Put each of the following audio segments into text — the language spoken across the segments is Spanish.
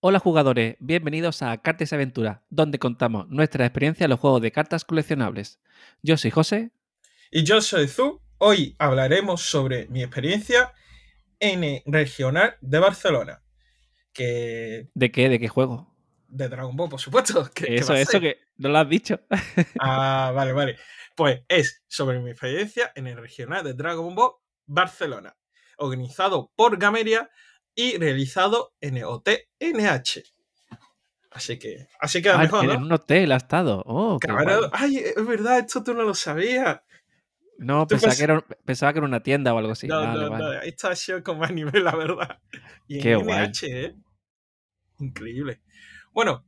Hola jugadores, bienvenidos a Cartas y Aventuras, donde contamos nuestra experiencia en los juegos de cartas coleccionables. Yo soy José. Y yo soy Zu. Hoy hablaremos sobre mi experiencia en el regional de Barcelona. Que... ¿De qué? ¿De qué juego? De Dragon Ball, por supuesto. ¿Qué- qué eso, eso que no lo has dicho. Ah, vale, vale. Pues es sobre mi experiencia en el regional de Dragon Ball Barcelona, organizado por Gameria y realizado en el Hotel NH. Así que, así queda Ah, mejor, en un hotel ha estado. Oh. Ay, es verdad, esto tú no lo sabías. No, pensaba pens- que, era, pensaba que era una tienda o algo así. no, vale, no, vale. no, esto ha sido como anime, la verdad. Y en Qué guay. NH, ¿eh? Increíble. Bueno,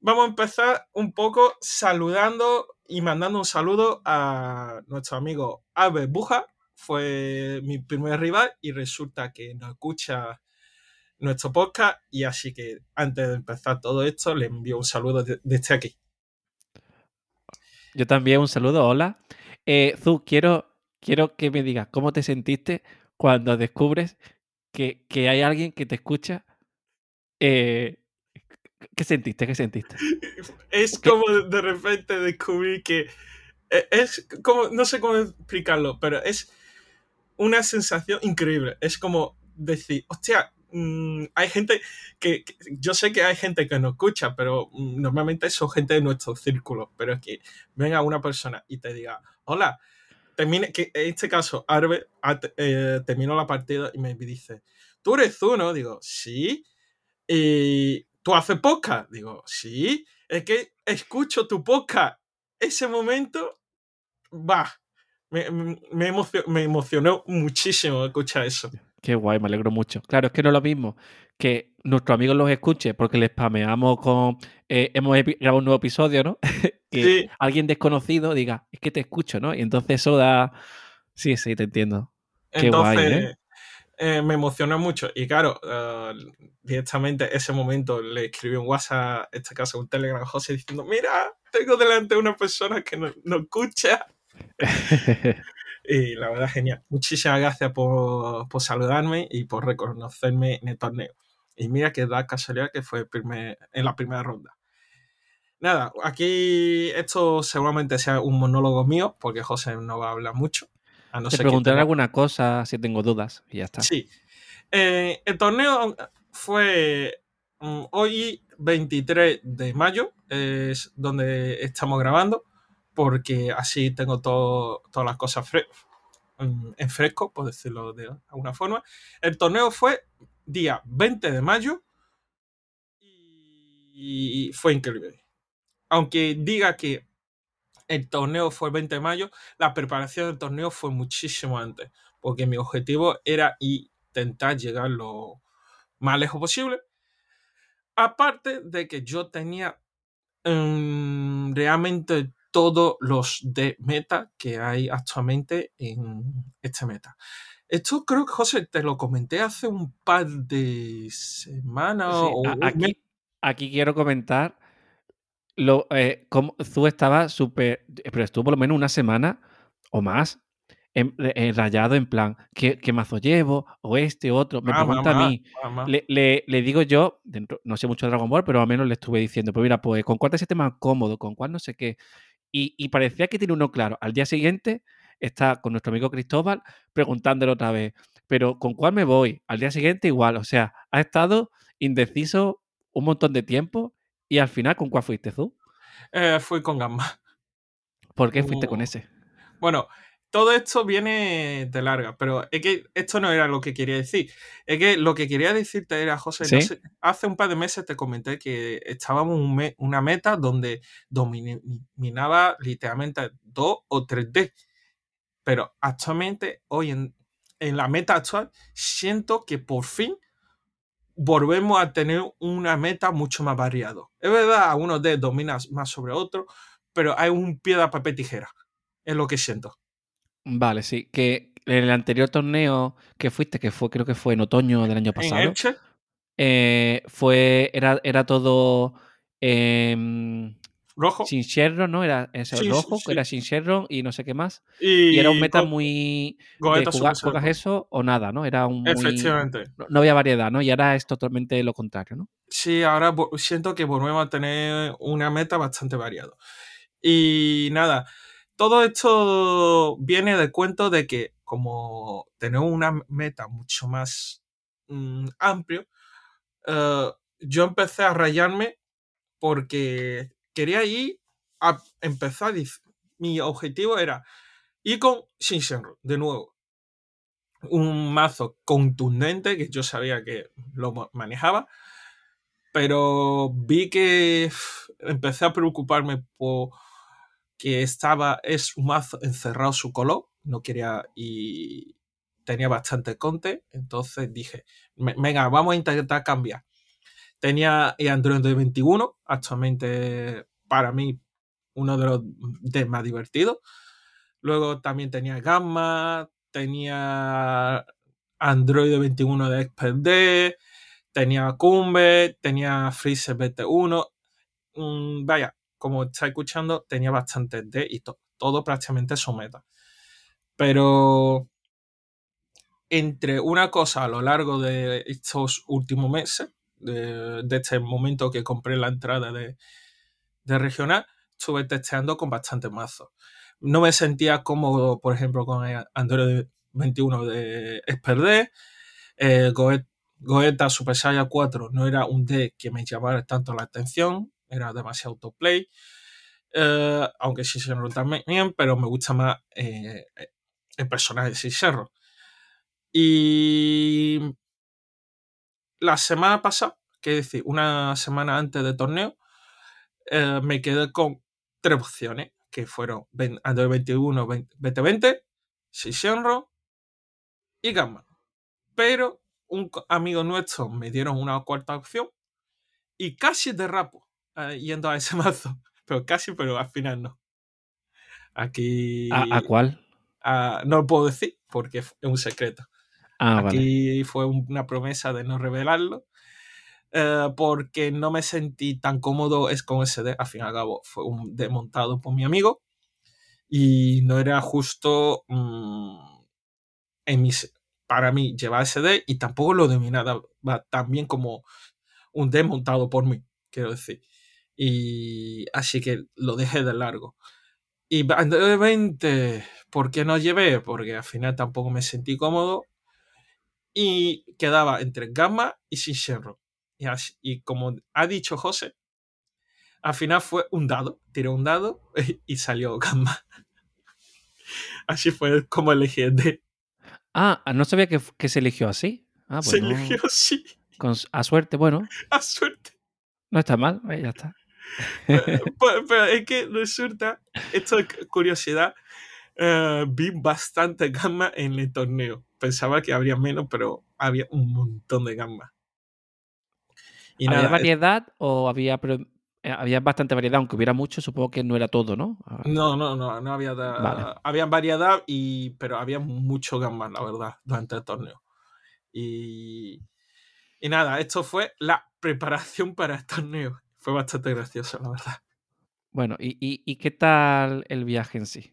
vamos a empezar un poco saludando y mandando un saludo a nuestro amigo Albert Buja. Fue mi primer rival y resulta que nos escucha nuestro podcast. Y así que antes de empezar todo esto, le envío un saludo de- desde aquí. Yo también un saludo, hola. Eh, Zu, quiero, quiero que me digas cómo te sentiste cuando descubres que, que hay alguien que te escucha. Eh, ¿Qué sentiste? ¿Qué sentiste? Es ¿Qué? como de repente descubrir que e- es como, no sé cómo explicarlo, pero es una sensación increíble. Es como decir, hostia, mm, hay gente que, yo sé que hay gente que no escucha, pero mm, normalmente son gente de nuestro círculo, pero es que venga una persona y te diga, hola, termine, que en este caso, Arbe eh, terminó la partida y me dice, ¿tú eres tú, no? Digo, sí. Y tú haces podcast. Digo, sí. Es que escucho tu podcast. Ese momento, va. Me, me- me emocio- me emocionó muchísimo escuchar eso. Qué guay, me alegro mucho. Claro, es que no es lo mismo que nuestros amigos los escuche porque les spameamos con. eh, hemos grabado un nuevo episodio, ¿no? que Sí. alguien desconocido diga, es que te escucho, ¿no? Y entonces eso da. Sí, sí, te entiendo. Qué Entonces, guay, ¿eh? eh, me emocionó mucho. Y claro, directamente ese momento le escribí un WhatsApp, en este caso un Telegram José, diciendo, mira, tengo delante una persona que no, no escucha. Y la verdad, genial. Muchísimas gracias por, por saludarme y por reconocerme en el torneo. Y mira que da casualidad que fue primer- en la primera ronda. Nada, aquí esto seguramente sea un monólogo mío, porque José no va a hablar mucho. A no te preguntaré alguna cosa si tengo dudas y ya está. Sí. Eh, el torneo fue mm, hoy 23 de mayo, es donde estamos grabando, porque así tengo todo- todas las cosas en fresco, por decirlo de alguna forma. El torneo fue día 20 de mayo y fue increíble. Aunque diga que el torneo fue el 20 de mayo, la preparación del torneo fue muchísimo antes, porque mi objetivo era intentar llegar lo más lejos posible. Aparte de que yo tenía mm, realmente todos los de meta que hay actualmente en este meta. Esto creo que José te lo comenté hace un par de semanas Sí, o mes. aquí, aquí quiero comentar lo, eh, Zu estaba súper. Pero estuvo por lo menos una semana o más en- en rayado en plan, ¿qué, qué mazo llevo? O este, otro. Me Ah, pregunta a mí. le- le digo yo, dentro, no sé mucho de Dragon Ball, pero al menos le estuve diciendo, pues mira, pues con cuál te sientes más cómodo, con cuál no sé qué. Y, y parecía que tiene uno claro. Al día siguiente está con nuestro amigo Cristóbal preguntándole otra vez, pero ¿con cuál me voy? Al día siguiente igual. O sea, ha estado indeciso un montón de tiempo y al final, ¿con cuál fuiste tú? Eh, fui con Gamma. ¿Por qué fuiste con Oh. ese? Bueno, todo esto viene de larga, pero es que esto no era lo que quería decir. Es que lo que quería decirte era, José, no sé, hace un par de meses te comenté que estábamos en me- una meta donde dominaba literalmente 2 o 3D. Pero actualmente, hoy en, en la meta actual, siento que por fin volvemos a tener una meta mucho más variado. Es verdad, algunos de dominan más sobre otros, pero hay un piedra, papel, tijera. Es lo que siento. Vale, sí. Que en el anterior torneo que fuiste, que fue, creo que fue en otoño del año En pasado, Elche, eh, fue, era, era todo em, rojo. Sin Shenron, ¿no? Era ese Sí, sí, rojo, sí. era sin Shenron y no sé qué más. Y, Y era un meta muy. De jugar- juegas eso o nada, ¿no? Era un muy. Efectivamente. No, no había variedad, ¿no? Y ahora es totalmente lo contrario, ¿no? Sí, ahora siento que volvemos a tener una meta bastante variada. Y nada, todo esto viene del cuento de que como tenemos una meta mucho más mm, amplio, eh, yo empecé a rayarme porque quería ir a empezar. Mi objetivo era ir con Shinsenro, de nuevo. Un mazo contundente que yo sabía que lo ma- manejaba, pero vi que empecé a preocuparme por que estaba, es un mazo encerrado su color, no quería y tenía bastante conte, entonces dije, "Me- venga, vamos a intentar cambiar. Tenía Android 21, actualmente para mí uno de los de más divertidos. Luego también tenía Gamma, tenía Android 21 de Expert D, tenía Cumbe, tenía Freezer BT1. Mm, vaya, como está escuchando, tenía bastante D y to- todo prácticamente su meta. Pero entre una cosa a lo largo de estos últimos meses, de, de este momento que compré la entrada de, regional, estuve testeando con bastantes mazos. No me sentía cómodo, por ejemplo, con Android 21 de Expert D. Eh, Goet- Goeta Super Saiyan 4 no era un D que me llamara tanto la atención, era demasiado autoplay. Eh, aunque se también, pero me gusta más eh, el personaje de Cicero. Y la semana pasada, que es decir, una semana antes del torneo, eh, me quedé con tres opciones, que fueron Android 21, 2020, Shishenro y Gamma. Pero un amigo nuestro me dieron una cuarta opción y casi derrapo eh, yendo a ese mazo. Pero casi, pero al final no. Aquí... ¿A, a cuál? ah, no lo puedo decir porque es un secreto. Ah, vale. Aquí fue una promesa de no revelarlo. eh, porque no me sentí tan cómodo es con ese deck. Al fin y al cabo, fue un deck montado por mi amigo. Y no era justo mm, en mis, para mí llevar ese deck. Y tampoco lo dominaba tan bien como un deck montado por mí, quiero decir. Y así que lo dejé de largo. Y de 20, ¿por qué no llevé? Porque al final tampoco me sentí cómodo y quedaba entre Gamma y Shinshiro. Y, así- y como ha dicho José, al final fue un dado. Tiré un dado y salió Gamma. Así fue como elegí el D. Ah, no sabía que, que se eligió así. Ah, pues Se no- eligió sí, con- a suerte, bueno, a suerte. no está mal, eh, ya está. Pero, pero es que resulta, esto es curiosidad, eh, vi bastante Gamma en el torneo. Pensaba que habría menos, pero había un montón de Gamma. Y ¿Había nada, variedad o había, eh, había bastante variedad? Aunque hubiera mucho, supongo que no era todo, ¿no? Ah, No, no, no, no había. Vale. Había variedad, y, pero había mucho Gamma, la verdad, durante el torneo. Y, y nada, esto fue la preparación para el torneo. Fue bastante gracioso, la verdad. Bueno, ¿y, y, y qué tal el viaje en sí?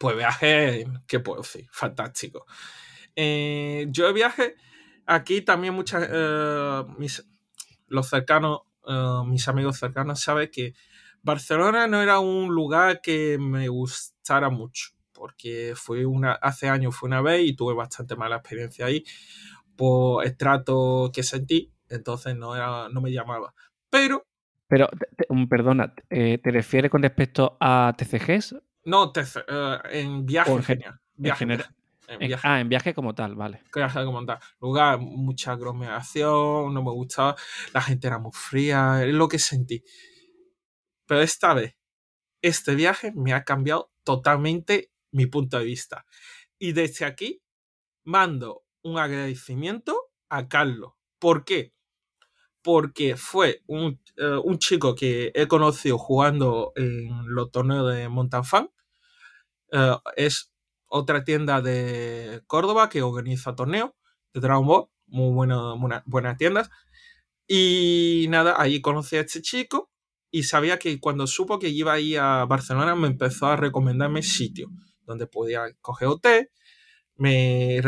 Pues viaje, ¿qué puedo decir? Fantástico. Eh, yo de viaje, aquí también muchas, eh, mis, los cercanos, eh, mis amigos cercanos saben que Barcelona no era un lugar que me gustara mucho, porque fue una, hace años fue una vez y tuve bastante mala experiencia ahí por el trato que sentí, entonces no, era, no me llamaba. Pero, Pero, te- perdona, eh, ¿te refieres con respecto a TCGs? no, eh, en viaje, en. Viaje, general. viaje, en En- viaje. ah, en viaje como tal, vale. sabe cómo tal. Lugar, mucha aglomeración, no me gustaba, la gente era muy fría, es lo que sentí. Pero esta vez, este viaje me ha cambiado totalmente mi punto de vista. Y desde aquí mando un agradecimiento a Carlos. ¿Por qué? Porque fue un, eh, un chico que he conocido jugando en los torneos de Mountain Fan. Eh, es otra tienda de Córdoba que organiza torneos de Dragon Ball. Muy buena, buena- buenas tiendas. Y nada, ahí conocí a este chico y sabía que cuando supo que iba a ir a Barcelona me empezó a recomendarme sitios donde podía coger hotel me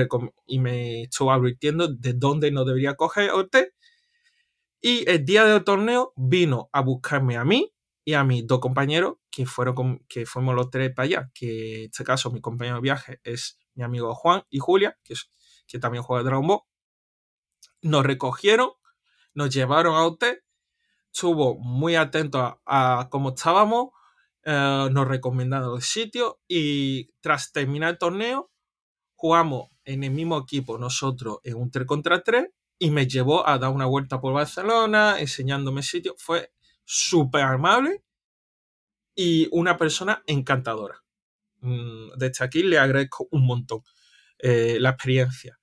y me estuvo advirtiendo de dónde no debería coger hotel. Y el día del torneo vino a buscarme a mí y a mis dos compañeros que fueron que fuimos los tres para allá, que en este caso mi compañero de viaje es mi amigo Juan y Julia, que, que también juega Dragon Ball. Nos recogieron, nos llevaron a hotel, estuvo muy atento a, cómo estábamos, eh, nos recomendaron el sitio y tras terminar el torneo jugamos en el mismo equipo nosotros en un 3 contra 3 y me llevó a dar una vuelta por Barcelona enseñándome sitios. Fue súper amable y una persona encantadora. Mm, desde aquí le agradezco un montón eh, la experiencia.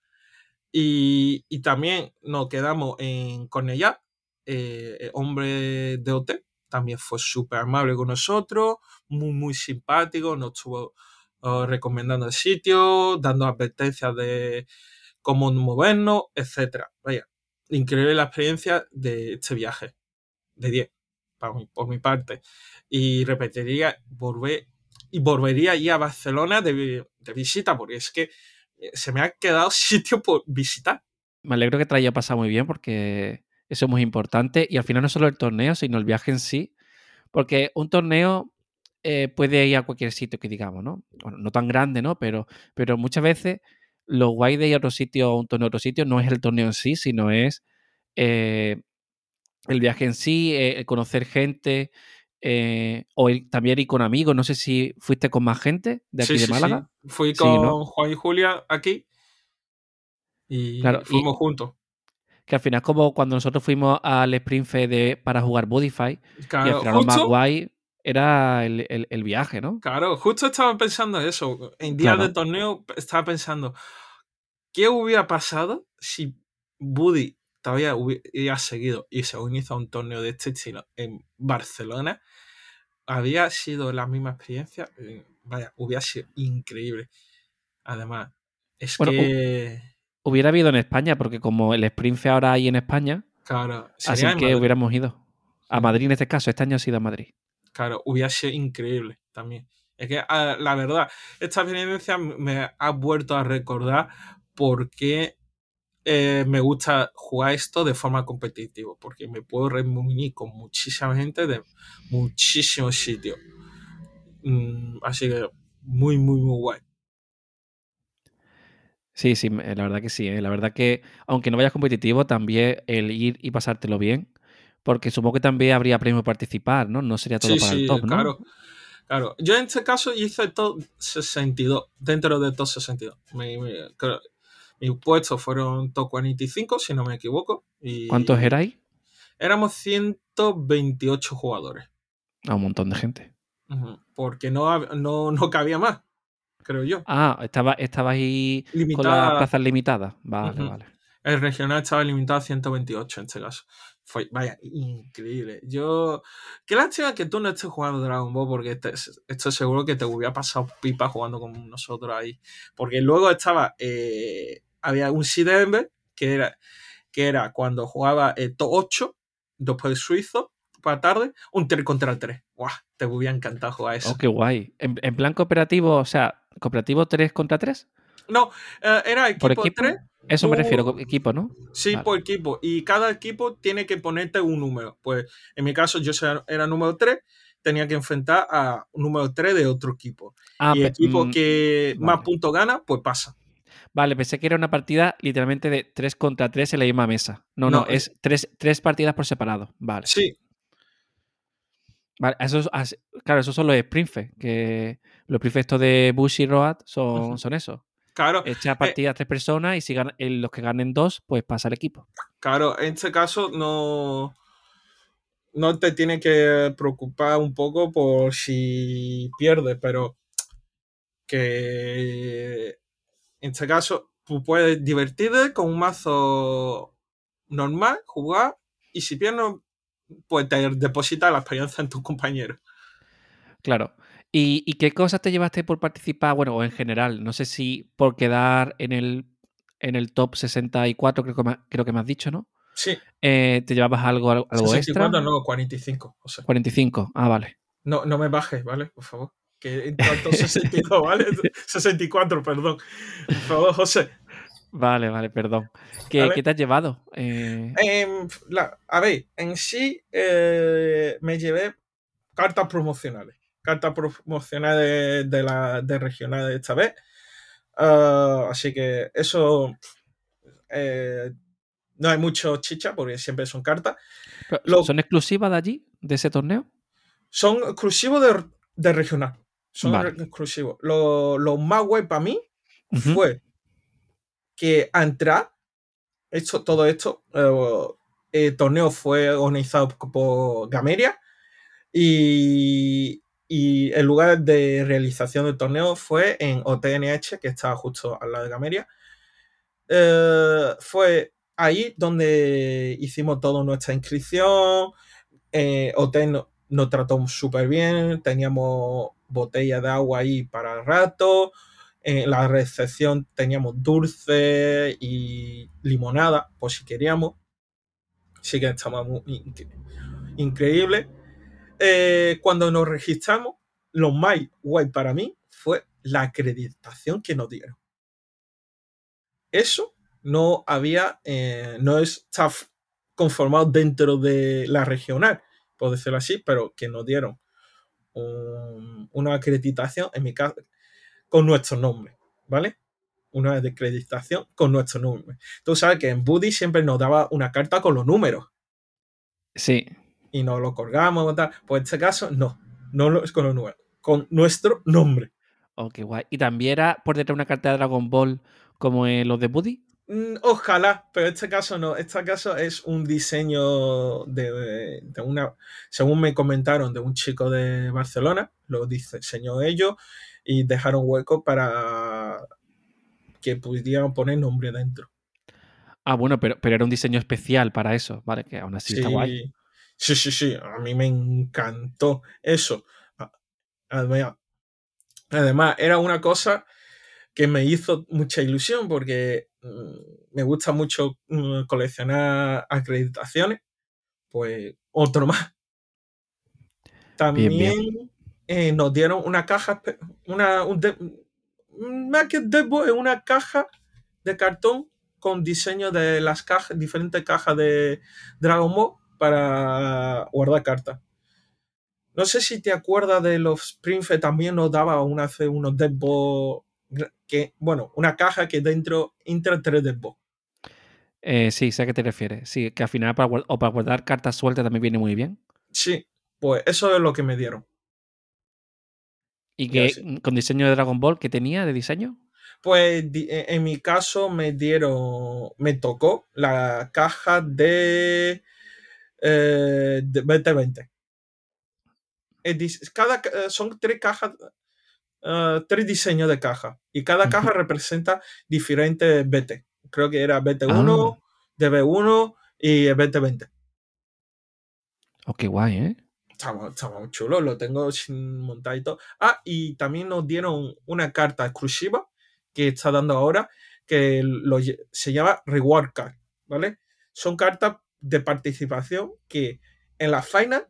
Y, también nos quedamos en Cornellá, eh, hombre de hotel, también fue súper amable con nosotros, muy, muy simpático, nos estuvo recomendando el sitio, dando advertencias de cómo movernos, etc. Vaya, increíble la experiencia de este viaje. De 10, por mi parte. Y repetiría, volver, y volvería a ir a Barcelona de, visita, porque es que eh, se me ha quedado sitio por visitar. Me alegro que te haya pasado muy bien, porque eso es muy importante. Y al final no solo el torneo, sino el viaje en sí. Porque un torneo eh, puede ir a cualquier sitio que digamos, ¿no? Bueno, no tan grande, ¿no? Pero, pero muchas veces lo guay de ir a otro sitio o un torneo a otro sitio no es el torneo en sí, sino es eh, el viaje en sí, eh, conocer gente, o también ir con amigos. No sé si fuiste con más gente de aquí de Málaga. Sí. Fui con Juan y Julia aquí y fuimos juntos. Que al final es como cuando nosotros fuimos al Sprint de, para jugar Bodify. y al final más guay era el, viaje, ¿no? Claro, justo estaba pensando eso. En días de torneo estaba pensando, ¿qué hubiera pasado si Buddy todavía hubiera seguido y se unió a un torneo de este estilo en Barcelona? Había sido la misma experiencia. Eh, vaya, hubiera sido increíble. Además, es que. Hubiera habido en España, porque como el sprint ahora hay en España. Claro, así que hubiéramos ido. A Madrid en este caso, este año ha sido a Madrid. Claro, hubiera sido increíble también. Es que ah, la verdad, esta experiencia me ha vuelto a recordar por qué eh, me gusta jugar esto de forma competitiva, porque me puedo reunir con muchísima gente de muchísimos sitios. Mm, así que muy, muy, muy guay. Sí, sí, la verdad que sí. ¿eh? La verdad que, aunque no vayas competitivo, también el ir y pasártelo bien porque supongo que también habría premio participar, ¿no? No sería todo para el top, ¿no? Claro. Claro, yo en este caso hice top 62, dentro de top 62. Mi, mi, mis puestos fueron top 45, si no me equivoco. Y ¿Cuántos erais? Éramos 128 jugadores. A un montón de gente. Porque no, no, no cabía más, creo yo. Ah, estaba, estabas ahí con las plazas limitadas. Vale, vale. El regional estaba limitado a 128 en este caso. Fue, vaya, increíble. Yo. Qué lástima que tú no estés jugando Dragon Ball, porque estoy seguro que te hubiera pasado pipa jugando con nosotros ahí. Porque luego estaba. Eh, había un Sidember, que era, que era cuando jugaba el top 8, después del suizo, para tarde, un 3 contra 3. ¡Guau! Te hubiera encantado jugar eso. Oh, qué guay. ¿En, en plan cooperativo, o sea, cooperativo 3 contra 3? No, eh, era equipo, equipo 3 eso me refiero, equipo, ¿no? Sí, por equipo. Y cada equipo tiene que ponerte un número. Pues en mi caso, yo era número 3, tenía que enfrentar a un número 3 de otro equipo. Ah, y el equipo mm, que más puntos gana, pues pasa. Vale, pensé que era una partida literalmente de 3 contra 3 en la misma mesa. No, no, es 3, partidas por separado. Vale. Sí. Vale, eso claro, esos son los sprints, que los sprints de Bush y Road son, son eso. Claro. Echa eh, partida a tres personas y si los que ganen dos, pues pasa el equipo. Claro, en este caso no, no te tiene que preocupar un poco por si pierdes, pero que en este caso tú puedes divertirte con un mazo normal, jugar, y si pierdes, pues te deposita la experiencia en tus compañeros. Claro. ¿Y, qué cosas te llevaste por participar? Bueno, o en general, no sé si por quedar en el, en el top 64, creo que, me, creo que me has dicho, ¿no? Sí, Eh, ¿Te llevabas algo, algo extra? 64 no, 45, José. 45. Ah, vale. No, no me bajes, ¿vale? Por favor. Que en tanto 62, ¿vale? 64, perdón. Por favor, José. Vale, vale, perdón. ¿Qué, Vale. qué te has llevado? Eh, Em, la- a ver, en sí eh, me llevé cartas promocionales. Cartas promocionales de, la, de regionales esta vez. Ah, así que eso eh, no hay mucho chicha porque siempre son cartas. lo- ¿Son exclusivas de allí, de ese torneo? Son exclusivos de, de regional. Son Vale. exclusivos. Lo, lo más guay para mí fue que a entrar, esto, todo esto, eh, el torneo fue organizado por Gameria y, y el lugar de realización del torneo fue en OTNH, que estaba justo al lado de Gameria. Eh, fue ahí donde hicimos toda nuestra inscripción. Eh, no- nos trató súper bien. Teníamos botella de agua ahí para el rato. En la recepción teníamos dulce y limonada, por si queríamos. Sí que estaba muy inc- increíble. Eh, cuando nos registramos, lo más guay para mí fue la acreditación que nos dieron. Eso no había, eh, no está conformado dentro de la regional, por decirlo así, pero que nos dieron un- una acreditación, en mi caso, con nuestro nombre, ¿vale? Una acreditación con nuestro nombre. Tú sabes que en Buddy siempre nos daba una carta con los números Sí. Y nos lo colgamos y tal. Pues en este caso, no, no lo- es con los números, con nuestro nombre. Oh, qué guay. ¿Y también era por detrás una carta de Dragon Ball como en los de Buddy? Mm, Ojalá, pero en este caso no. Este caso es un diseño de, de una, según me comentaron, de un chico de Barcelona. Lo diseñó ellos y dejaron hueco para que pudieran poner nombre dentro. Ah, bueno, pero, pero era un diseño especial para eso, ¿vale? Que aún así está guay. Sí, sí, sí. A mí me encantó eso. Además, además, era una cosa que me hizo mucha ilusión porque mm, me gusta mucho mm, coleccionar acreditaciones. Pues otro más. También bien. eh, nos dieron una caja, una, un de- más que Deadbolt, es una caja de cartón con diseño de las cajas, diferentes cajas de Dragon Ball para guardar cartas. No sé si te acuerdas de los Prince también nos daba una, hace unos que, bueno, una caja que dentro entra tres Deadbolt. Eh, sí, sé a qué te refieres. Sí, que al final para, o para guardar cartas sueltas también viene muy bien. Sí, pues eso es lo que me dieron. ¿Y que con diseño de Dragon Ball que tenía de diseño? Pues eh, en mi caso me dieron, me tocó la caja de, eh, de 2020. Es dis- Cada, ca- eh, son tres cajas, eh, tres diseños de caja. Y cada caja representa diferentes BT. Creo que era BT1, Ah, DB1 y el 2020. oh, qué guay, ¿eh? Estaba, estaba muy chulo, lo tengo sin montar y todo. Ah, y también nos dieron una carta exclusiva que está dando ahora, que lo se llama Reward Card, ¿vale? Son cartas de participación que en la final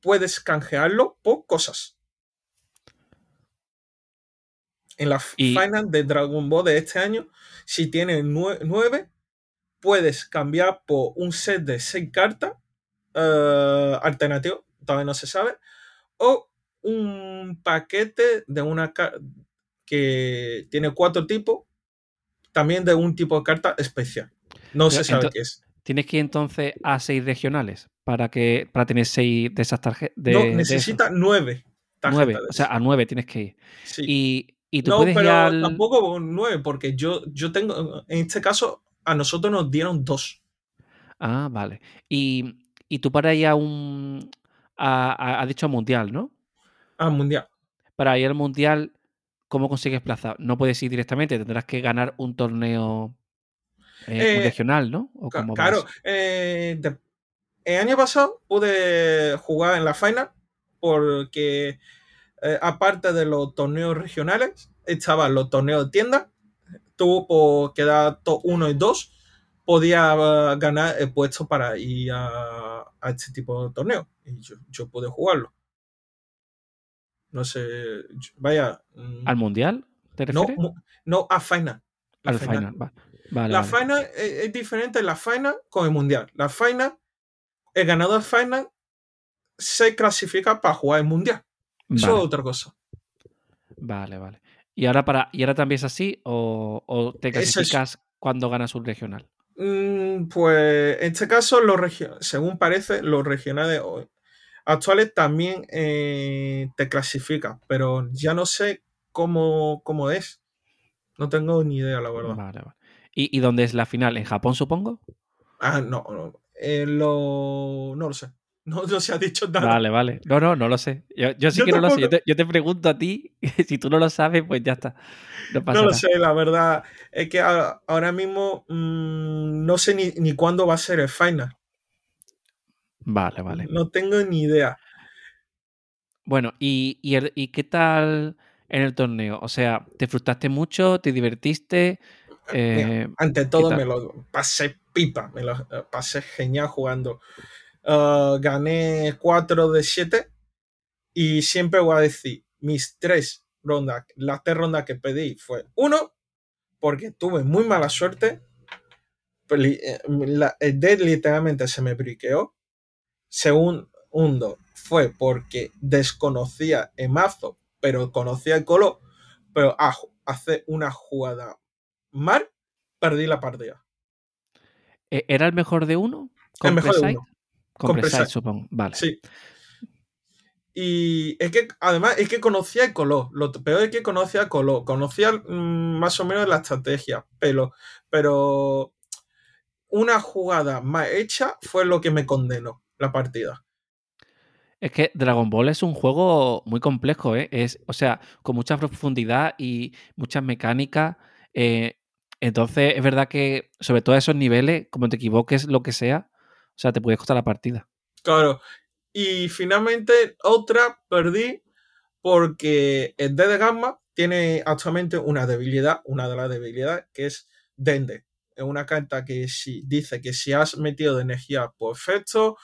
puedes canjearlo por cosas. En la Y- final de Dragon Ball de este año, si tienes nue- nueve, puedes cambiar por un set de seis cartas eh, alternativo, todavía no se sabe, o un paquete de una que tiene cuatro tipos, también de un tipo de carta especial. No Pero se sabe qué es. Tienes que ir entonces a seis regionales para que para tener seis de esas tarjetas. No, de eso. necesita nueve nueve. O sea, a nueve tienes que ir. Sí. Y, y tú no, puedes ir pero al. tampoco nueve, porque yo, yo tengo, en este caso, a nosotros nos dieron dos. Ah, vale. Y, y tú para ir a un. A, a- a dicho mundial, ¿no? al mundial. Para ir al mundial, ¿cómo consigues plaza? No puedes ir directamente, tendrás que ganar un torneo eh, Eh, regional, ¿no? ¿O Ca- cómo va Claro, eh, de- el año pasado pude jugar en la final porque aparte de los torneos regionales, estaban los torneos de tienda, tuvo por quedar top 1 y 2 podía uh, ganar el puesto para ir a, a este tipo de torneo. Y yo, yo pude jugarlo. No sé, yo- vaya. mm, ¿Al mundial? ¿Te no, refieres? mu- no, a final. La Al final. final. va- Vale, La vale. final es, es diferente la final con el mundial. La final, el ganador de final se clasifica para jugar el mundial. Eso Vale, es otra cosa. vale, vale. ¿Y ahora, para, ¿Y ahora también es así o, o te Eso es- clasificas cuando ganas un regional? Mm, pues en este caso, los según parece, los regionales actuales también eh, te clasifican, pero ya no sé cómo, cómo es. No tengo ni idea, la verdad. Vale, vale. ¿Y, y dónde es la final? ¿En Japón, supongo? Ah, no, no, eh, lo, no lo sé. No, no se ha dicho nada. Vale, vale. No, no, no lo sé. Yo, yo sí Yo que no lo sé. Yo te, yo te pregunto a ti. Si tú no lo sabes, pues ya está. No pasa No lo nada. sé, la verdad. Es que ahora mismo mm, no sé ni, ni cuándo va a ser el final. Vale, vale. No tengo ni idea. Bueno, ¿y, y, el- y qué tal en el torneo? O sea, ¿te frustraste mucho? ¿Te divertiste? Mira, Eh, ante todo me lo pasé pipa, me lo eh, pasé genial jugando. Uh, gané 4 de 7 y siempre voy a decir, mis tres rondas, las tres rondas que pedí fue uno, porque tuve muy mala suerte, eh, la- el deck literalmente se me briqueó. Segundo, fue porque desconocía el mazo, pero conocía el color, pero a ju- hacer una jugada mal, perdí la partida. ¿e- ¿Era el mejor de uno? El ¿Con mejor de uno. Con Con Preside. supongo. Vale. Sí. Y es que además es que conocía el color. Lo peor es que conocía el color. Conocía mm, más o menos la estrategia. Pero, pero una jugada más hecha fue lo que me condenó la partida. Es que Dragon Ball es un juego muy complejo, ¿eh? Es, o sea, con mucha profundidad y muchas mecánicas. eh, entonces, es verdad que, sobre todo esos niveles, como te equivoques, lo que sea, o sea, te puede costar la partida. Claro. Y finalmente otra perdí porque el D de Gamma tiene actualmente una debilidad, una de las debilidades, que es Dende. Es una carta que si, dice que si has metido de energía por efecto,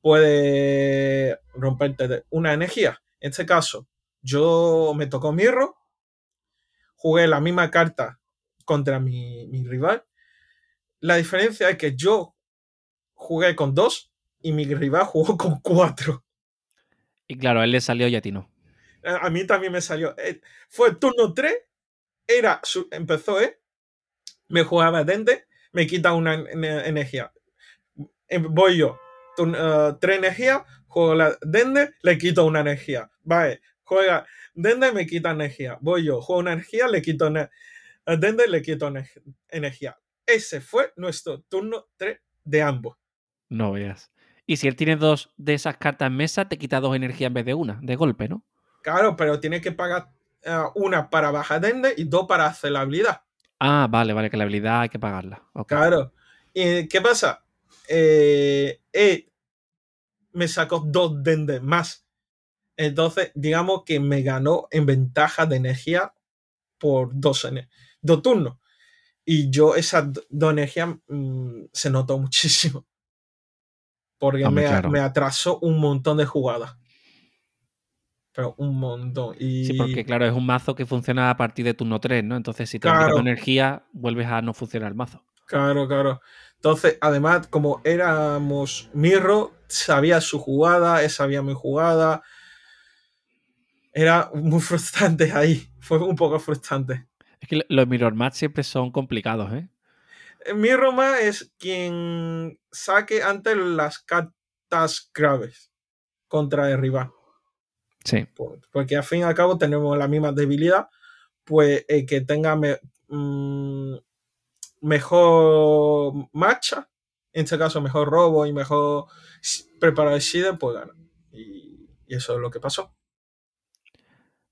puede romperte una energía. En este caso, yo me tocó Mirro, jugué la misma carta contra mi, mi rival. La diferencia es que yo jugué con dos y mi rival jugó con cuatro. Y claro, a él le salió y a ti no. A mí también me salió. eh, Fue el turno 3, era su- empezó, ¿eh? Me jugaba Dende, me quita una en- en- energía. Em, Voy yo, eh, tres energías, juego la Dende, le quito una energía. Vale, juega Dende, me quita energía. Voy yo, juego una energía, le quito ene- a Dende, le quito ene- energía. Ese fue nuestro turno 3 de ambos. No veas. Y si él tiene dos de esas cartas en mesa, te quita dos energías en vez de una, de golpe, ¿no? Claro, pero tiene que pagar eh, una para bajar Dende y dos para hacer la habilidad. Ah, vale, vale, que la habilidad hay que pagarla. Claro. ¿Y qué pasa? Eh, eh, me sacó dos dendes más. Entonces, digamos que me ganó en ventaja de energía por dos, ene- dos turnos. Y yo esas do- dos energías mm, se notó muchísimo. Porque me, claro. me atrasó un montón de jugadas. Pero un montón. Y Sí, porque claro, es un mazo que funciona a partir de turno 3, ¿no? Entonces, si te Claro. energía, vuelves a no funcionar el mazo. Claro, claro. Entonces, además, como éramos Mirro, sabía su jugada, él sabía mi jugada. Era muy frustrante ahí. Fue un poco frustrante. Es que los mirror match siempre son complicados, ¿eh? Mirro más es quien saque antes las cartas graves contra el rival. Sí. Por- Porque al fin y al cabo tenemos la misma debilidad. Pues el que tenga me- mm, mejor marcha, en este caso mejor robo y mejor preparado el pues gana. Y, y eso es lo que pasó.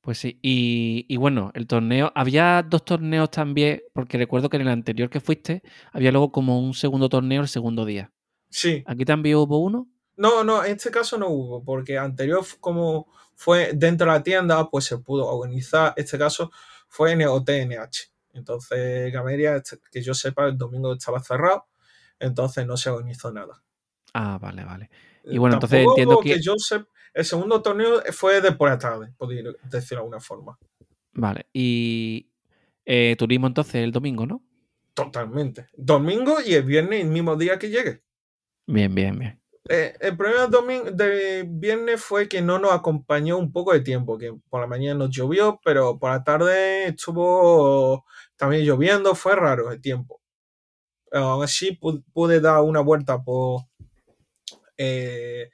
Pues sí. Y, y bueno, el torneo. Había dos torneos también, porque recuerdo que en el anterior que fuiste, había luego como un segundo torneo el segundo día. Sí. ¿Aquí también hubo uno? No, no, en este caso no hubo, porque anterior, como fue dentro de la tienda, pues se pudo organizar. Este caso fue en el OTNH. Entonces, Gameria, este, que yo sepa, el domingo estaba cerrado, entonces no se organizó nada. Ah, vale, vale. Y Eh, bueno, entonces entiendo que... yo sé, el segundo torneo fue de por la tarde, podría decirlo de alguna forma. Vale. Y eh, turismo entonces el domingo, ¿no? Totalmente. Domingo y el viernes, el mismo día que llegue. Bien, bien, bien. Eh, el problema de viernes fue que no nos acompañó un poco de tiempo, que por la mañana nos llovió, pero por la tarde estuvo también lloviendo, fue raro el tiempo. Aún así pu- pude dar una vuelta por, eh,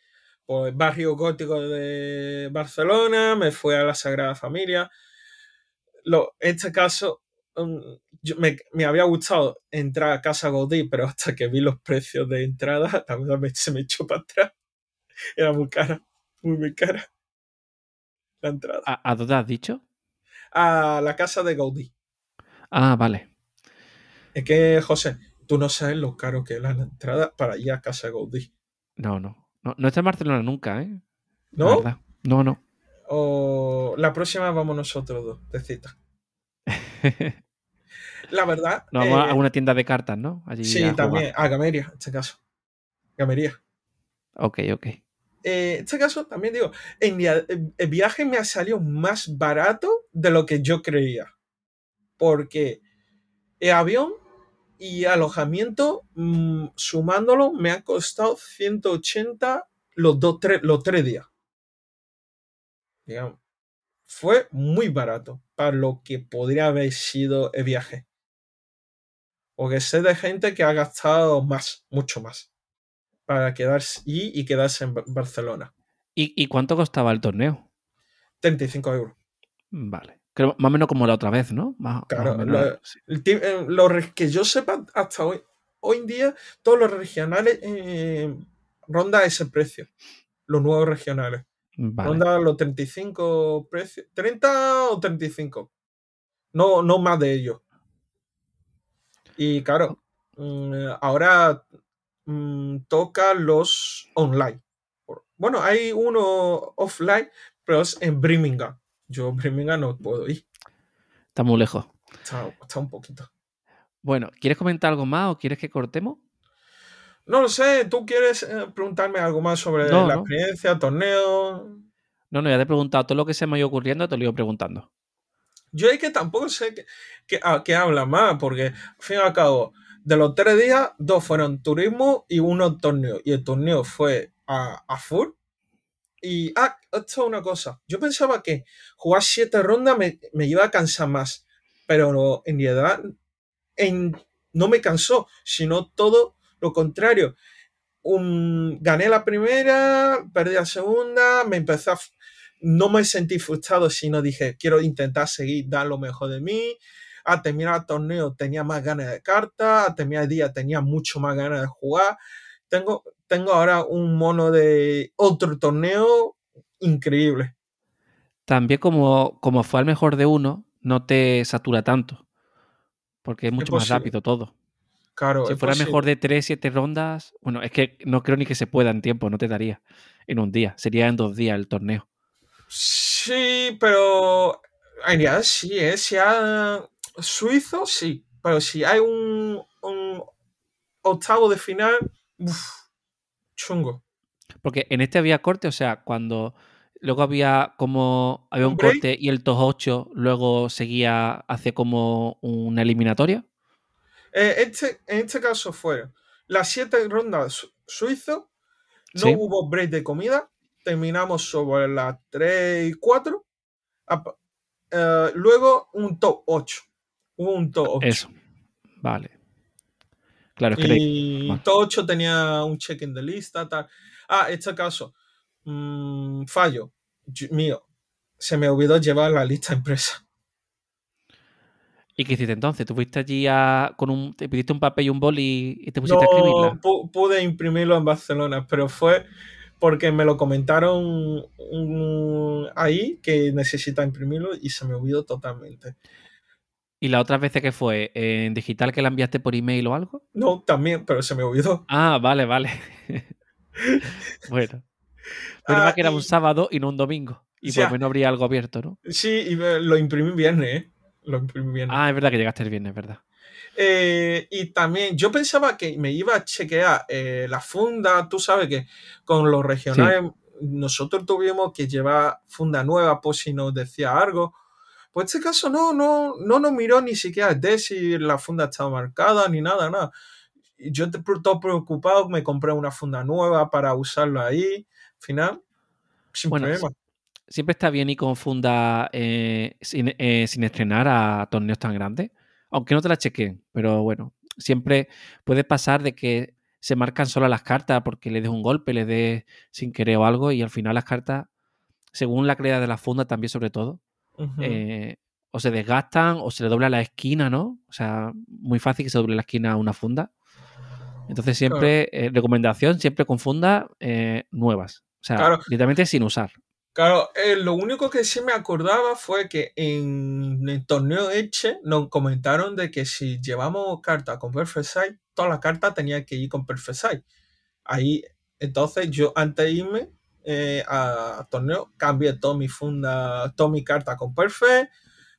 por el barrio gótico de Barcelona, me fui a la Sagrada Familia. Lo, este caso, um, yo- me, me había gustado entrar a Casa Gaudí, pero hasta que vi los precios de entrada, la verdad me- se me echó para atrás. Era muy cara, muy, muy cara la entrada. ¿A, a dónde has dicho? A la casa de Gaudí. Ah, vale. Es que, José, tú no sabes lo caro que es la entrada para ir a Casa Gaudí. No, no. No, no está en Barcelona nunca, ¿eh? ¿No? No, no. O la próxima vamos nosotros dos, de cita. La verdad. Nos vamos eh, a una tienda de cartas, ¿no? Allí sí, a también. A Gameria, en este caso. Gamería. Ok, ok. Eh, en este caso, también digo, en el viaje me ha salido más barato de lo que yo creía. Porque el avión y alojamiento, mm, sumándolo, me ha costado 180 los, dos, tres, los tres días. Digamos, fue muy barato para lo que podría haber sido el viaje. Porque sé de gente que ha gastado más, mucho más, para quedarse y, y quedarse en Ba- Barcelona. ¿Y, y cuánto costaba el torneo? 35 euros. Vale. Creo más o menos como la otra vez, ¿no? Más, Claro, lo- sí. El ti- eh, lo que yo sepa hasta hoy, hoy en día, todos los regionales eh, ronda ese precio. Los nuevos regionales. Vale. Ronda los 35 precios. 30 o 35. No, no más de ellos. Y claro, mm, ahora mm, toca los online. Bueno, hay uno offline, pero es en Birmingham. Yo Birmingham no puedo ir. Está muy lejos. Está, está un poquito. Bueno, ¿quieres comentar algo más o quieres que cortemos? No lo sé, ¿tú quieres eh, preguntarme algo más sobre No, la no. experiencia, torneo? No, no, ya te he preguntado todo lo que se me ha ido ocurriendo, te lo he ido preguntando. Yo es que tampoco sé qué que, a qué habla más, porque al fin y al cabo, de los tres días, dos fueron turismo y uno torneo. Y el torneo fue a, a full. Y, ah, esto es una cosa. Yo pensaba que jugar siete rondas me, me iba a cansar más, pero no, en realidad en- no me cansó, sino todo lo contrario. Un- gané la primera, perdí la segunda, me empecé a, no me sentí frustrado, sino dije, quiero intentar seguir, dar lo mejor de mí. A terminar el torneo tenía más ganas de cartas, a terminar el día tenía mucho más ganas de jugar. Tengo, tengo ahora un mono de otro torneo increíble. También como, como fue al mejor de uno, no te satura tanto. Porque es mucho más rápido todo. Claro, Si fuera mejor de 3, 7 rondas, bueno, es que no creo ni que se pueda en tiempo, no te daría en un día, sería en dos días el torneo. Sí, pero en realidad sí, ¿eh? Si hay suizo, sí. Pero si hay un, un octavo de final, uf, chungo. Porque en este había corte, o sea, cuando luego había como había ¿Un corte y el top 8 luego seguía hacia como una eliminatoria. Eh, este, en este caso fue las siete rondas su- suizo, no Sí. hubo break de comida, terminamos sobre las 3 y 4. Apa- eh, luego un top 8. Hubo un top 8. Eso. Vale. Claro, es que Y Vale. todo 8 tenía un check-in de lista, tal. Ah, este caso, mm, fallo yo- mío. Se me olvidó llevar la lista impresa. ¿Y qué hiciste entonces? ¿Tú fuiste allí a, con un. te pidiste un papel y un boli y te pusiste a escribirla? No pu- pude imprimirlo en Barcelona, pero fue porque me lo comentaron ahí que necesita imprimirlo y se me olvidó totalmente. ¿Y las otras veces que fue? ¿En digital que la enviaste por email o algo? No, también, pero se me olvidó. Ah, vale, vale. bueno. Menos Ah, que era y- un sábado y no un domingo. Y Ya. por lo menos habría algo abierto, ¿no? Sí, y lo imprimí viernes, ¿eh? Lo imprimí viernes. Ah, es verdad que llegaste el viernes, es verdad. Eh, y también yo pensaba que me iba a chequear eh, la funda. Tú sabes que con los regionales nosotros tuvimos que llevar funda nueva por si nos decía algo. Pues en este caso no, no, no nos miró ni siquiera de si la funda estaba marcada ni nada, nada. Yo todo preocupado me compré una funda nueva para usarlo ahí. Al final, sin problema. Siempre está bien y con funda eh, sin, eh, sin, estrenar a torneos tan grandes. Aunque no te la chequen, pero bueno, siempre puede pasar de que se marcan solo las cartas porque le des un golpe, le des sin querer o algo y al final las cartas, según la calidad de la funda también sobre todo, eh, o se desgastan o se le dobla la esquina, ¿no? O sea, muy fácil que se doble la esquina a una funda. Entonces siempre, eh, recomendación, siempre con fundas eh, nuevas. O sea, literalmente sin usar. Claro, lo único que sí me acordaba fue que en el torneo Eche nos comentaron de que si llevamos carta con Perfect Sight, todas las cartas tenían que ir con Perfect Sight. Ahí, entonces yo antes de irme eh, a torneo, cambié toda mi funda, toda mi carta con Perfect,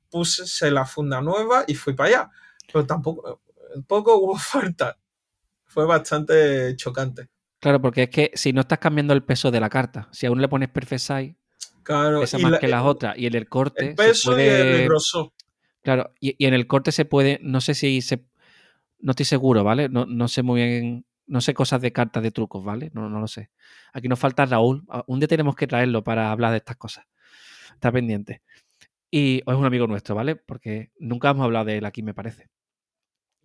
puse la funda nueva y fui para allá. Pero tampoco, poco hubo falta. Fue bastante chocante. Claro, porque es que si no estás cambiando el peso de la carta, si aún le pones Perfect Sight, claro, pesa más que las otras. Y en el corte. El peso y el grosor. Claro, y, y, en el corte se puede, no sé si se. No estoy seguro, ¿vale? No, no sé muy bien no sé cosas de cartas de trucos, ¿vale? No, no lo sé. Aquí nos falta Raúl. Un día tenemos que traerlo para hablar de estas cosas. Está pendiente. Y es un amigo nuestro, ¿vale? Porque nunca hemos hablado de él aquí, me parece.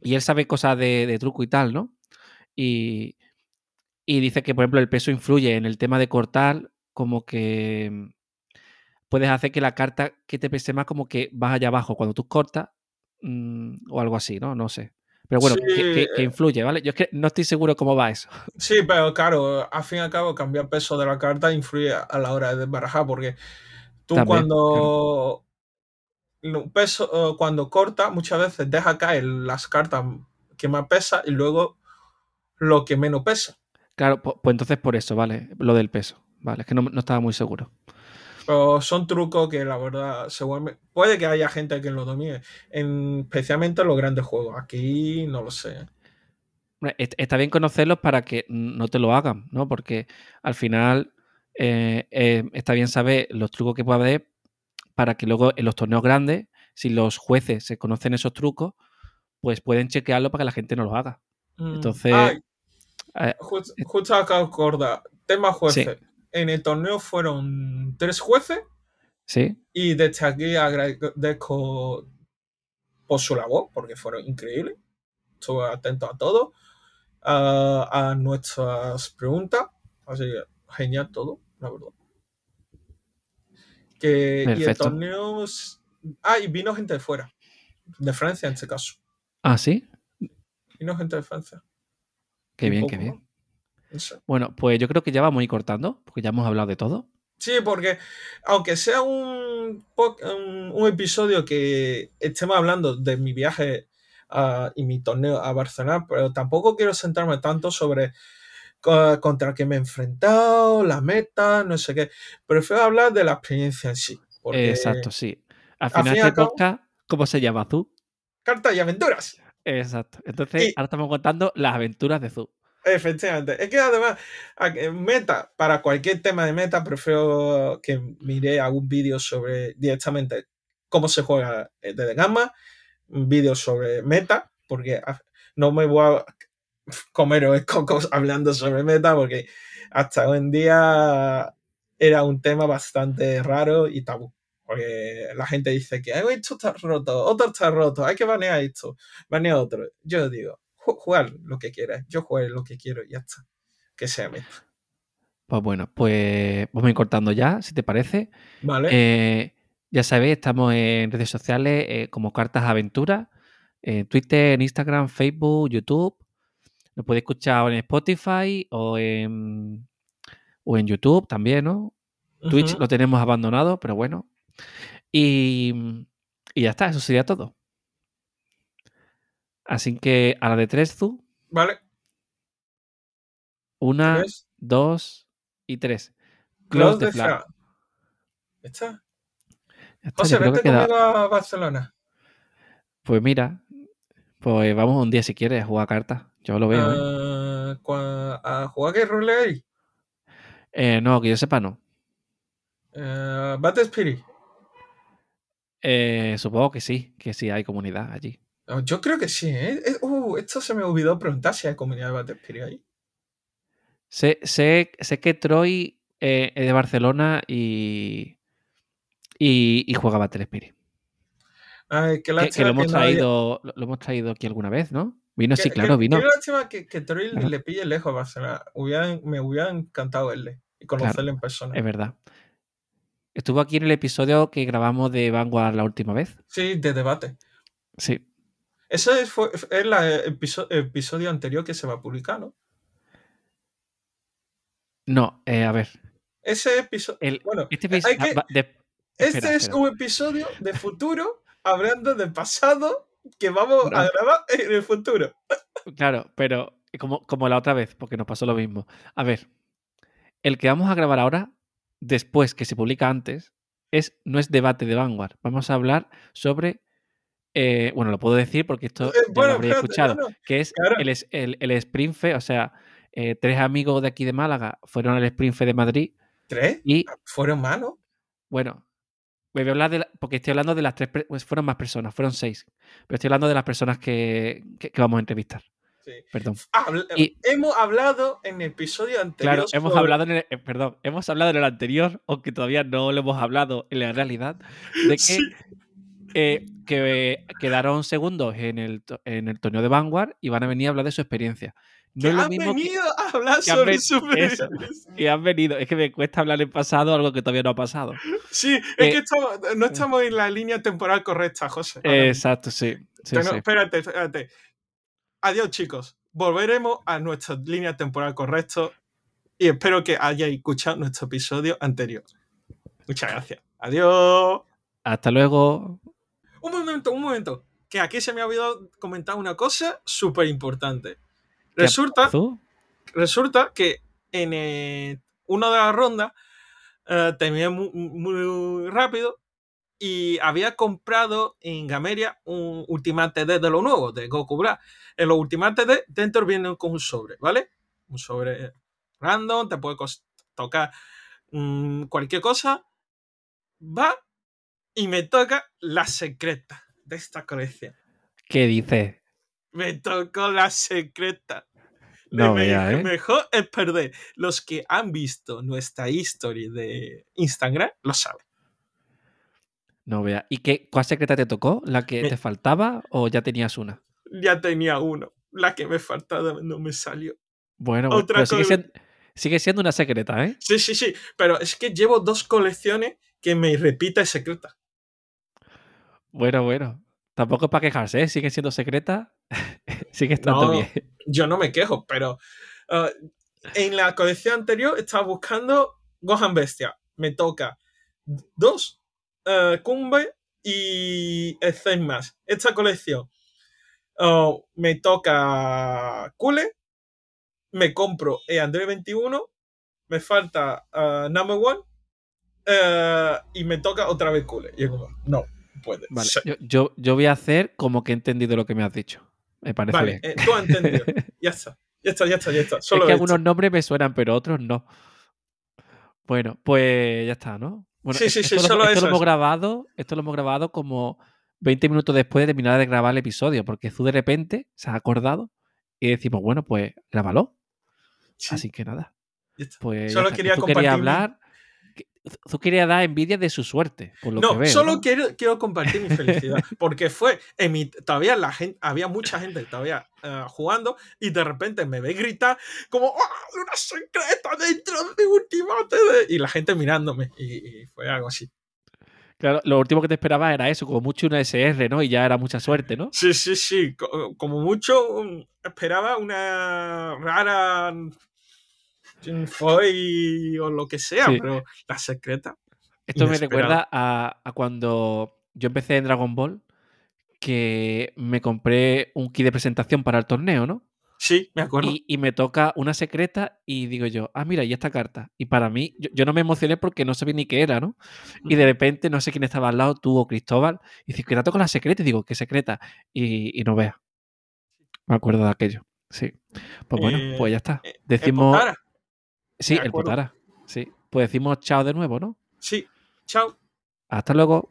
Y él sabe cosas de, truco y tal, ¿no? Y, y, dice que, por ejemplo, el peso influye en el tema de cortar, como que puedes hacer que la carta que te pese más, como que vas allá abajo cuando tú cortas, mm, o algo así, ¿no? No sé. Pero bueno, que, eh. influye, ¿vale? Yo es que no estoy seguro cómo va eso. Sí, pero claro, al fin y al cabo, cambiar peso de la carta influye a la hora de desbarajar, porque tú cuando. Peso, cuando corta, muchas veces deja caer las cartas que más pesa y luego lo que menos pesa. Claro, pues, entonces por eso, ¿vale? Lo del peso. Vale, es que no, no estaba muy seguro. Pero son trucos que la verdad puede que haya gente que lo domine, especialmente en los grandes juegos. Aquí no lo sé. Está bien conocerlos para que no te lo hagan, ¿no? Porque al final eh, eh, está bien saber los trucos que puede haber para que luego en los torneos grandes, si los jueces se conocen esos trucos, pues pueden chequearlo para que la gente no lo haga. Mm. Entonces. Eh, justo, acá acorda, tema jueces en el torneo fueron tres jueces. Sí. Y desde aquí agradezco por su labor, porque fueron increíbles. Estuve atento a todo, a, nuestras preguntas. Así que genial todo, la verdad. Que, y el torneo. Ah, y vino gente de fuera. De Francia en este caso. Ah, sí. Vino gente de Francia. Qué bien, qué bien. Bueno, pues yo creo que ya vamos a ir cortando, porque ya hemos hablado de todo. Sí, porque aunque sea un, un, episodio que estemos hablando de mi viaje y mi torneo a Barcelona, pero tampoco quiero centrarme tanto sobre contra qué me he enfrentado, la meta, no sé qué. Prefiero hablar de la experiencia en sí. Exacto, sí. Al final de podcast, ¿cómo se llama Zu? Cartas y aventuras. Exacto. Entonces, ahora estamos contando las aventuras de Zu. Efectivamente. Es que además, meta, para cualquier tema de meta, prefiero que mire algún vídeo sobre directamente cómo se juega desde Gamma, un vídeo sobre meta, porque ah, no me voy a comer cocos hablando sobre meta, porque hasta hoy en día era un tema bastante raro y tabú. Porque la gente dice que esto está roto, otro está roto, hay que banear esto, banear otro. Yo digo, jugar lo que quieras. Yo juego lo que quiero y ya está. Que sea meta. Pues bueno, pues vamos a ir cortando ya, si te parece. Vale. Eh, ya sabéis, estamos en redes sociales eh, como Cartas Aventuras, en Twitter, en Instagram, Facebook, YouTube. Lo podéis escuchar en Spotify o en, o en YouTube también, ¿no? Twitch lo tenemos abandonado, pero bueno. Y, y ya está, eso sería todo. Así que a la de tres, tú. Vale. Una, dos y tres. Close, the flag. ¿Está? José, vete conmigo a Barcelona. Pues mira, pues vamos un día si quieres a jugar cartas. Yo lo veo, ¿eh? Ah, ¿A jugar qué rol hay? Eh, No, que yo sepa, no. Eh, Battle Spirit. Eh, supongo que sí, que sí hay comunidad allí. Oh, Yo creo que sí, ¿eh? Eh, Uh, esto se me olvidó preguntar si hay comunidad de Battle Spirit ahí. Sé, sé, sé que Troy eh, es de Barcelona y, y, y juega Battle Spirit. Ay, qué Que, lo hemos traído, lo, lo hemos traído aquí alguna vez, ¿no? Vino, sí, claro, vino. Qué lástima que, que Troy Claro. le pille lejos a Barcelona. Hubieran- me hubiera encantado verle y conocerle en persona. Es verdad. Estuvo aquí en el episodio que grabamos de Vanguard la última vez. Sí, de debate. Sí. Ese es, fue, es el episodio anterior que se va a publicar, ¿no? No, eh, a ver. Ese episodio. El, Bueno, este hay episodio. que- va- de- este espera, es espera. un episodio de futuro hablando de pasado que vamos a grabar en el futuro. Claro, pero como, como la otra vez, porque nos pasó lo mismo. A ver, el que vamos a grabar ahora, después que se publica antes, es, no es debate de Vanguard. Vamos a hablar sobre. Eh, bueno, lo puedo decir porque esto Eh, ya bueno, lo habréis espérate, escuchado. no, no. Que es Claro. el, el, el o sea, eh, tres amigos de aquí de Málaga fueron al Sprint Fe de Madrid ¿Tres? y ¿Fueron manos? Bueno, voy a hablar de la- porque estoy hablando de las tres, pues fueron más personas, fueron seis, pero estoy hablando de las personas que, que- que vamos a entrevistar. Sí. Perdón. Y- hemos hablado en el episodio anterior. Claro, hemos sobre- hablado en el, eh, perdón, hemos hablado en el anterior, aunque todavía no lo hemos hablado en la realidad, de que, Sí. Eh, que quedaron segundos en el, en el torneo de Vanguard y van a venir a hablar de su experiencia. No es lo han mismo que, venido a hablar que sobre su experiencia. que han venido. Es que me cuesta hablar en pasado algo que todavía no ha pasado. Sí, es Eh, que estamos- no estamos en la línea temporal correcta, José. Exacto, sí. sí, sí. Espérate, espérate. Adiós, chicos. Volveremos a nuestra línea temporal correcta y espero que hayáis escuchado nuestro episodio anterior. Muchas gracias. Adiós. Hasta luego. Un momento, un momento. Que aquí se me ha olvidado comentar una cosa súper importante. ¿Qué Resulta, pasó? resulta que en eh, una de las rondas eh, terminé muy, muy rápido y había comprado en Gameria un Ultimate D de lo nuevo, de Goku Black. En los Ultimate D dentro vienen con un sobre, ¿vale? Un sobre random, te puede tocar mm, cualquier cosa. Va y me toca la secreta de esta colección. ¿Qué dices? Me tocó la secreta. No Me- ¿eh? Mejor es perder. Los que han visto nuestra historia de Instagram lo saben. No vea. ¿Y qué, cuál secreta te tocó? ¿La que Me- te faltaba o ya tenías una? Ya tenía uno. La que me faltaba no me salió. Bueno, Otra pero sigue siendo, sigue siendo una secreta, ¿eh? Sí, sí, sí. Pero es que llevo dos colecciones que me repita secreta. Bueno, bueno. Tampoco es para quejarse, ¿eh? Sigue siendo secreta. sigue estando No. bien. Yo no me quejo, pero ah, en la colección anterior estaba buscando Gohan Bestia. Me toca dos uh, Kumbe y Zen más. Esta colección me toca Kule, me compro e Android 21, me falta ah, Number One y me toca otra vez Kule. Y es como, no puede Vale. Yo, yo, yo voy a hacer como que he entendido lo que me has dicho. Me parece Vale, bien. eh, tú has entendido. Ya está, ya está, ya está, ya está. Solo es que algunos hecho. nombres me suenan, pero otros no. Bueno, pues ya está, ¿no? Bueno, Sí, sí, sí, esto, lo, solo esto eso lo hemos grabado, esto lo hemos grabado como 20 minutos después de terminar de grabar el episodio, porque Zu de repente se ha acordado y decimos, bueno, pues grábalo. Sí, Así que nada. Pues Solo quería Tú compartir mi- hablar. Tú querías dar envidia de su suerte, por lo No, que veo. solo ¿no? quiero, quiero compartir mi felicidad. Porque fue en mi, todavía la gente, había mucha gente todavía eh, jugando y de repente me ve gritar como ¡Ah, una secreta dentro de Ultimate de-". y la gente mirándome y, y fue algo así. Claro, lo último que te esperaba era eso, como mucho una SR, ¿no? Y ya era mucha suerte, ¿no? Sí, sí, sí. co- Como mucho um, esperaba una rara Foy o lo que sea, Sí. pero la secreta. Esto me recuerda a, a cuando yo empecé en Dragon Ball, que me compré un kit de presentación para el torneo, ¿no? Sí, me acuerdo. Y, y me toca una secreta y digo yo, ah, mira, y esta carta. Y para mí, yo, yo no me emocioné porque no sabía ni qué era, ¿no? Y de repente, no sé quién estaba al lado, tú o Cristóbal, y dices, cuidado con la secreta. Y digo, ¿qué secreta? Y, y no veas. Me acuerdo de aquello. Sí. Pues bueno, Eh, pues ya está. eh, Decimos. Sí, el. Potara. Sí. Pues decimos chao de nuevo, ¿no? Sí, chao. Hasta luego.